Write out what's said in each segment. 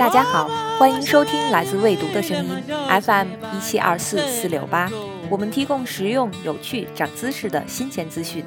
大家好，欢迎收听来自未读的声音 FM 一七二四四六八，我们提供实用、有趣、长姿势的新鲜资讯。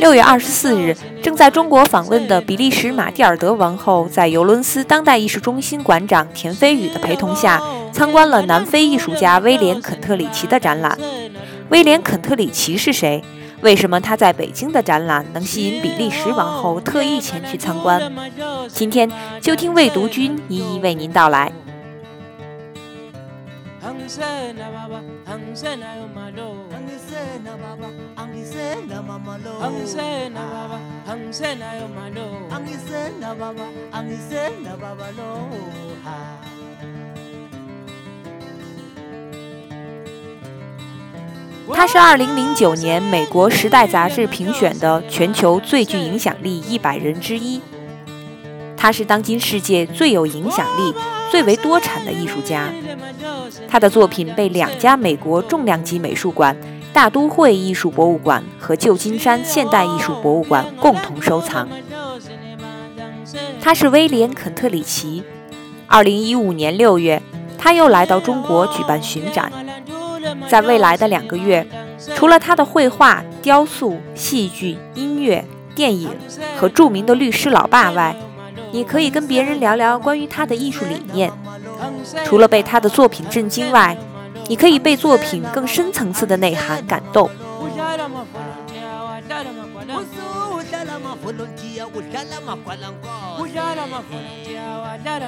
六月二十四日，正在中国访问的比利时玛蒂尔德王后，在尤伦斯当代艺术中心馆长田飞宇的陪同下，参观了南非艺术家威廉·肯特里奇的展览。威廉·肯特里奇是谁？为什么他在北京的展览能吸引比利时王后特意前去参观？今天就听魏读君一一为您道来。他是2009年美国《时代》杂志评选的全球最具影响力一百人之一。他是当今世界最有影响力、最为多产的艺术家。他的作品被两家美国重量级美术馆——大都会艺术博物馆和旧金山现代艺术博物馆共同收藏。他是威廉·肯特里奇。2015年6月，他又来到中国举办巡展。在未来的两个月，除了他的绘画、雕塑、戏剧、音乐、电影和著名的律师老爸外，你可以跟别人聊聊关于他的艺术理念。除了被他的作品震惊外，你可以被作品更深层次的内涵感动。udlala amavolontiya udlala amagwalankosi udlala udlala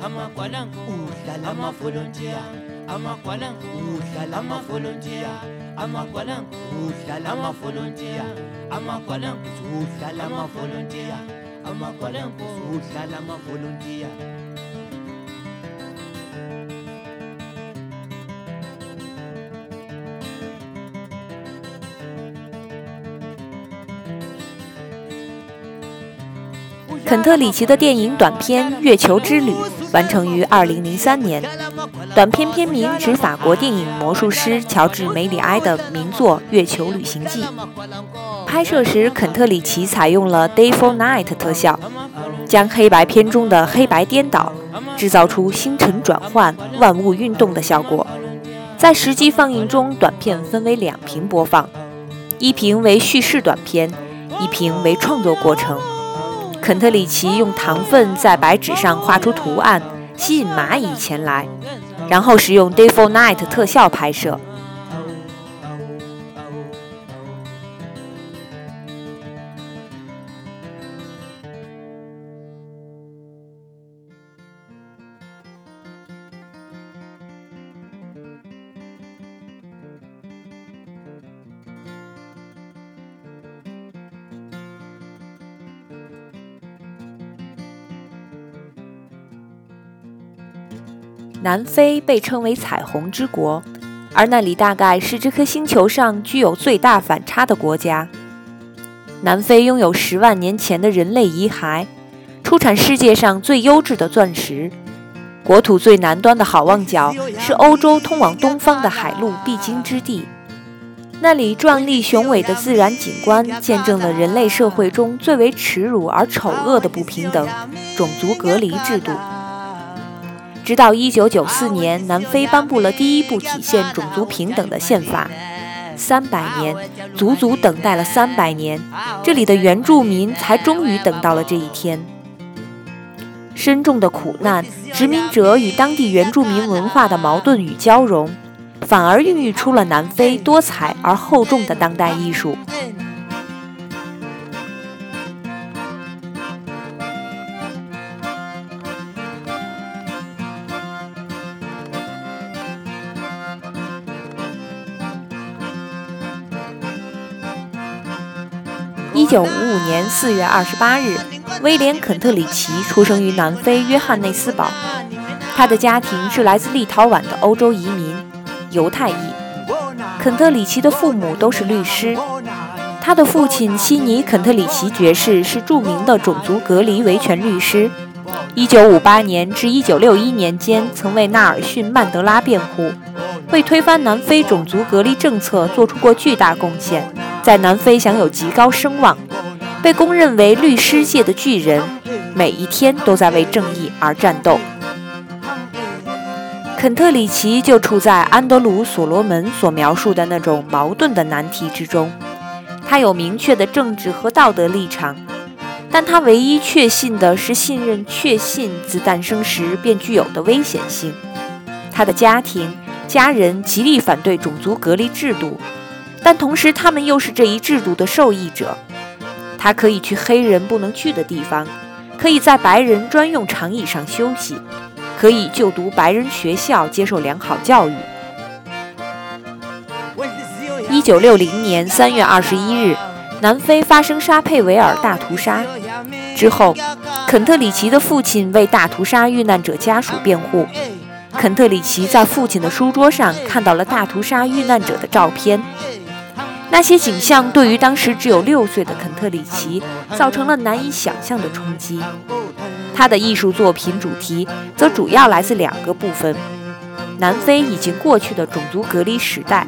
amagwalankosi udlala amavolontiya amagwalankosi udlala amavolontiya. Amagwalankosi udlala amavolontiya. amagwalankosi 肯特里奇的电影短片《月球之旅》完成于2003年。短片片名指法国电影魔术师乔治·梅里埃的名作《月球旅行记》。拍摄时，肯特里奇采用了 Day for Night 特效，将黑白片中的黑白颠倒，制造出星辰转换、万物运动的效果。在实际放映中，短片分为两屏播放，一屏为叙事短片，一屏为创作过程。肯特里奇用糖分在白纸上画出图案，吸引蚂蚁前来，然后使用 Day for Night 特效拍摄。南非被称为“彩虹之国”，而那里大概是这颗星球上具有最大反差的国家。南非拥有十万年前的人类遗骸，出产世界上最优质的钻石。国土最南端的好望角是欧洲通往东方的海路必经之地，那里壮丽雄伟的自然景观见证了人类社会中最为耻辱而丑恶的不平等——种族隔离制度。直到1994年，南非颁布了第一部体现种族平等的宪法。三百年，足足等待了三百年，这里的原住民才终于等到了这一天。深重的苦难，殖民者与当地原住民文化的矛盾与交融，反而孕育出了南非多彩而厚重的当代艺术。九五五年四月二十八日，威廉·肯特里奇出生于南非约翰内斯堡。他的家庭是来自立陶宛的欧洲移民，犹太裔。肯特里奇的父母都是律师。他的父亲悉尼·肯特里奇爵士是著名的种族隔离维权律师。一九五八年至一九六一年间，曾为纳尔逊·曼德拉辩护，为推翻南非种族隔离政策做出过巨大贡献。在南非享有极高声望，被公认为律师界的巨人，每一天都在为正义而战斗。肯特里奇就处在安德鲁·所罗门所描述的那种矛盾的难题之中。他有明确的政治和道德立场，但他唯一确信的是信任确信自诞生时便具有的危险性。他的家庭、家人极力反对种族隔离制度，但同时他们又是这一制度的受益者。他可以去黑人不能去的地方，可以在白人专用长椅上休息。可以就读白人学校，接受良好教育。一九六零年三月二十一日，南非发生沙佩维尔大屠杀之后，肯特里奇的父亲为大屠杀遇难者家属辩护。肯特里奇在父亲的书桌上看到了大屠杀遇难者的照片，那些景象对于当时只有六岁的肯特里奇造成了难以想象的冲击。他的艺术作品主题则主要来自两个部分：南非已经过去的种族隔离时代，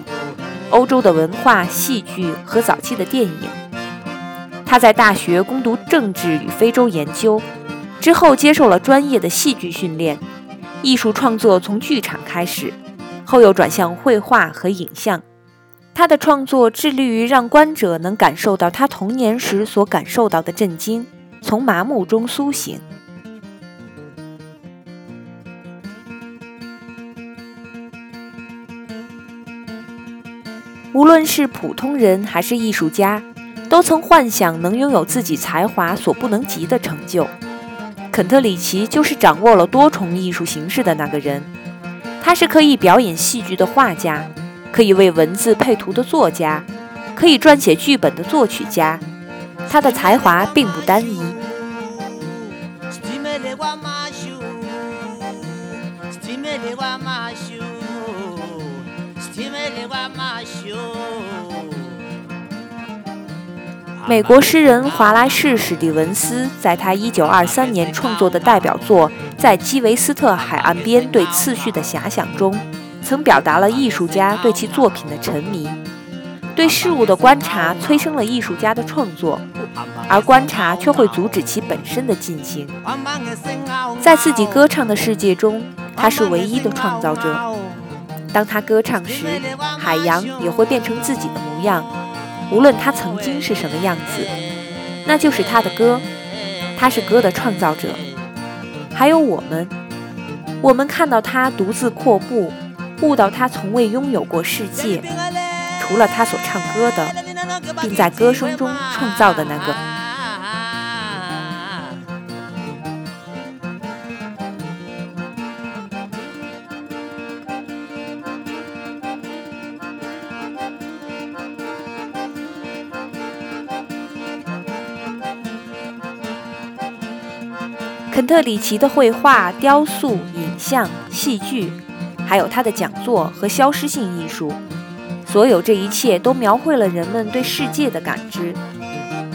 欧洲的文化、戏剧和早期的电影。他在大学攻读政治与非洲研究，之后接受了专业的戏剧训练。艺术创作从剧场开始，后又转向绘画和影像。他的创作致力于让观者能感受到他童年时所感受到的震惊，从麻木中苏醒。无论是普通人还是艺术家，都曾幻想能拥有自己才华所不能及的成就。肯特里奇就是掌握了多重艺术形式的那个人。他是可以表演戏剧的画家，可以为文字配图的作家，可以撰写剧本的作曲家。他的才华并不单一。美国诗人华莱士·史蒂文斯在他1923年创作的代表作《在基维斯特海岸边对次序的遐想》中，曾表达了艺术家对其作品的沉迷。对事物的观察催生了艺术家的创作，而观察却会阻止其本身的进行。在自己歌唱的世界中，他是唯一的创造者。当他歌唱时，海洋也会变成自己的模样。无论他曾经是什么样子，那就是他的歌。他是歌的创造者。还有我们，我们看到他独自阔步，悟到他从未拥有过世界，除了他所唱歌的，并在歌声中创造的那个。肯特里奇的绘画、雕塑、影像、戏剧，还有他的讲座和消失性艺术，所有这一切都描绘了人们对世界的感知。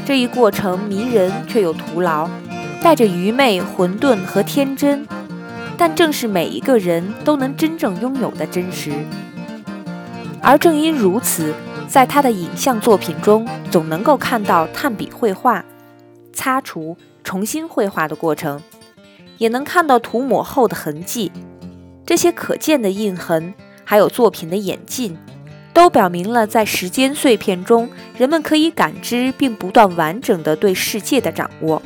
这一过程迷人却又徒劳，带着愚昧、混沌和天真，但正是每一个人都能真正拥有的真实。而正因如此，在他的影像作品中，总能够看到炭笔绘画、擦除。重新绘画的过程，也能看到涂抹后的痕迹。这些可见的印痕，还有作品的演进，都表明了在时间碎片中，人们可以感知并不断完整的对世界的掌握。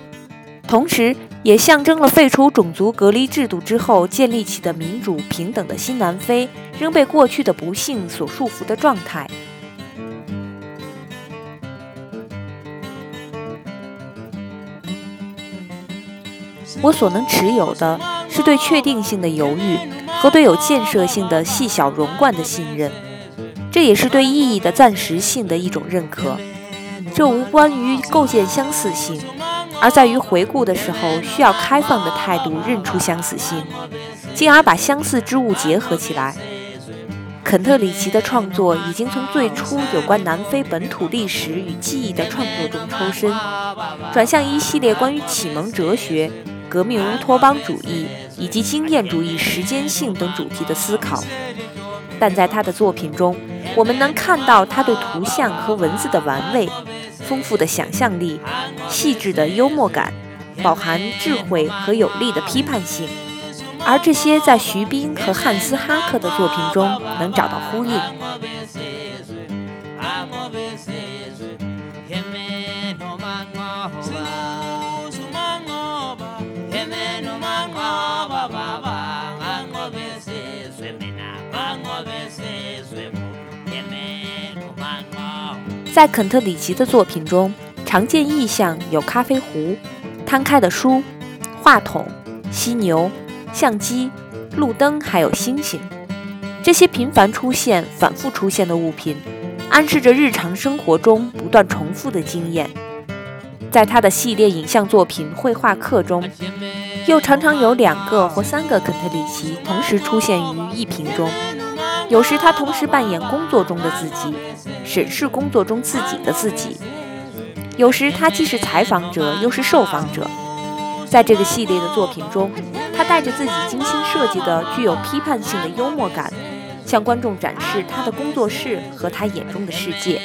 同时，也象征了废除种族隔离制度之后建立起的民主平等的新南非，仍被过去的不幸所束缚的状态。我所能持有的是对确定性的犹豫和对有建设性的细小融贯的信任，这也是对意义的暂时性的一种认可。这无关于构建相似性，而在于回顾的时候需要开放的态度认出相似性，进而把相似之物结合起来。肯特里奇的创作已经从最初有关南非本土历史与记忆的创作中抽身，转向一系列关于启蒙哲学。革命乌托邦主义以及经验主义、时间性等主题的思考，但在他的作品中，我们能看到他对图像和文字的玩味、丰富的想象力、细致的幽默感、饱含智慧和有力的批判性，而这些在徐冰和汉斯·哈克的作品中能找到呼应。在肯特里奇的作品中，常见意象有咖啡壶、摊开的书、话筒、犀牛、相机、路灯，还有星星。这些频繁出现、反复出现的物品，暗示着日常生活中不断重复的经验。在他的系列影像作品《绘画课》中，又常常有两个或三个肯特里奇同时出现于一屏中。有时他同时扮演工作中的自己，审视工作中自己的自己；有时他既是采访者又是受访者。在这个系列的作品中，他带着自己精心设计的具有批判性的幽默感，向观众展示他的工作室和他眼中的世界。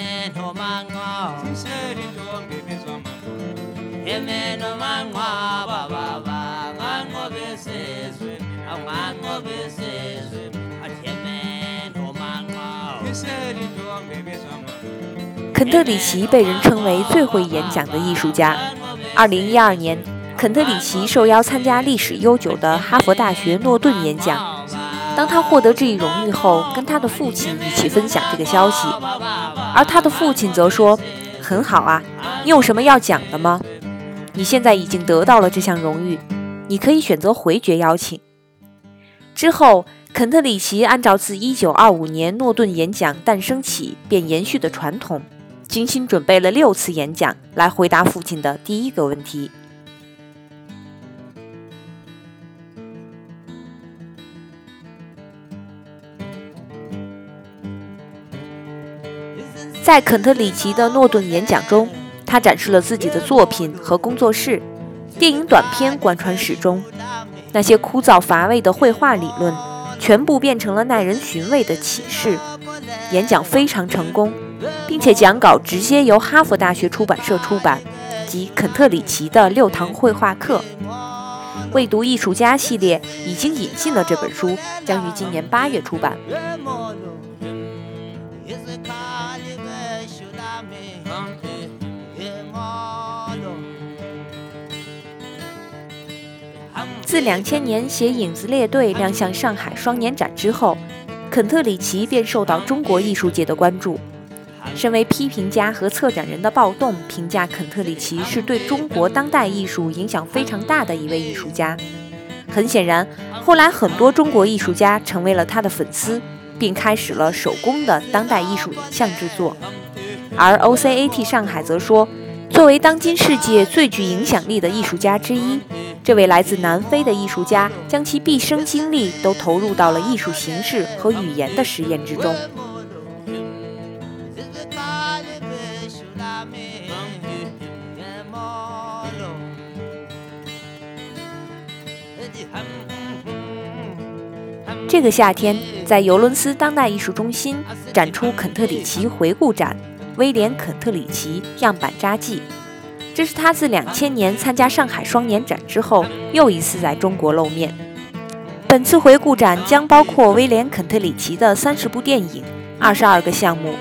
肯特里奇被人称为最会演讲的艺术家。二零一二年，肯特里奇受邀参加历史悠久的哈佛大学诺顿演讲。当他获得这一荣誉后，跟他的父亲一起分享这个消息，而他的父亲则说：“很好啊，你有什么要讲的吗？你现在已经得到了这项荣誉，你可以选择回绝邀请。”之后。肯特里奇按照自1925年诺顿演讲诞生起便延续的传统，精心准备了六次演讲来回答父亲的第一个问题。在肯特里奇的诺顿演讲中，他展示了自己的作品和工作室，电影短片贯穿始终，那些枯燥乏味的绘画理论。全部变成了耐人寻味的启示。演讲非常成功，并且讲稿直接由哈佛大学出版社出版，即肯特里奇的六堂绘画课。未读艺术家系列已经引进了这本书，将于今年八月出版。自两千年写《影子列队》亮相上海双年展之后，肯特里奇便受到中国艺术界的关注。身为批评家和策展人的暴动评价肯特里奇是对中国当代艺术影响非常大的一位艺术家。很显然，后来很多中国艺术家成为了他的粉丝，并开始了手工的当代艺术影像制作。而 OCAT 上海则说，作为当今世界最具影响力的艺术家之一。这位来自南非的艺术家将其毕生精力都投入到了艺术形式和语言的实验之中。这个夏天，在尤伦斯当代艺术中心展出肯特里奇回顾展《威廉·肯特里奇样板札记》。这是他自两千年参加上海双年展之后又一次在中国露面。本次回顾展将包括威廉·肯特里奇的三十部电影、二十二个项目、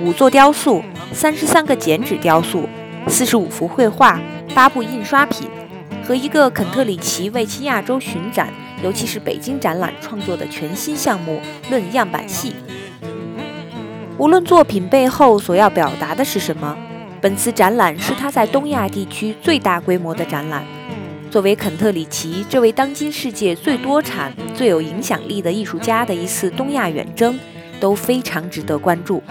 五座雕塑、三十三个剪纸雕塑、四十五幅绘画、八部印刷品和一个肯特里奇为其亚洲巡展，尤其是北京展览创作的全新项目《论样板戏》。无论作品背后所要表达的是什么。本次展览是他在东亚地区最大规模的展览。作为肯特里奇这位当今世界最多产、最有影响力的艺术家的一次东亚远征，都非常值得关注。